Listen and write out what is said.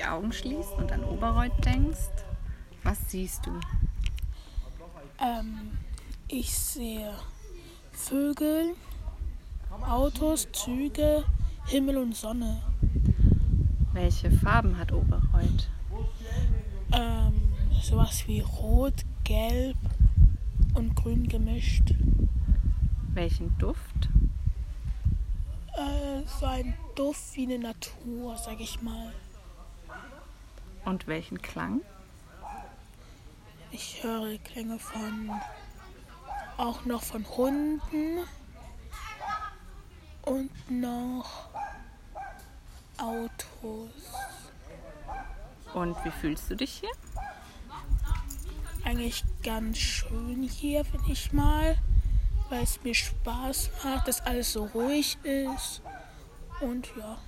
die Augen schließt und an Oberreuth denkst, was siehst du? Ähm, ich sehe Vögel, Autos, Züge, Himmel und Sonne. Welche Farben hat Oberreuth? Ähm, sowas wie Rot, Gelb und Grün gemischt. Welchen Duft? Äh, so ein Duft wie eine Natur, sag ich mal. Und welchen Klang? Ich höre Klänge von auch noch von Hunden und noch Autos. Und wie fühlst du dich hier? Eigentlich ganz schön hier, finde ich mal, weil es mir Spaß macht, dass alles so ruhig ist. Und ja.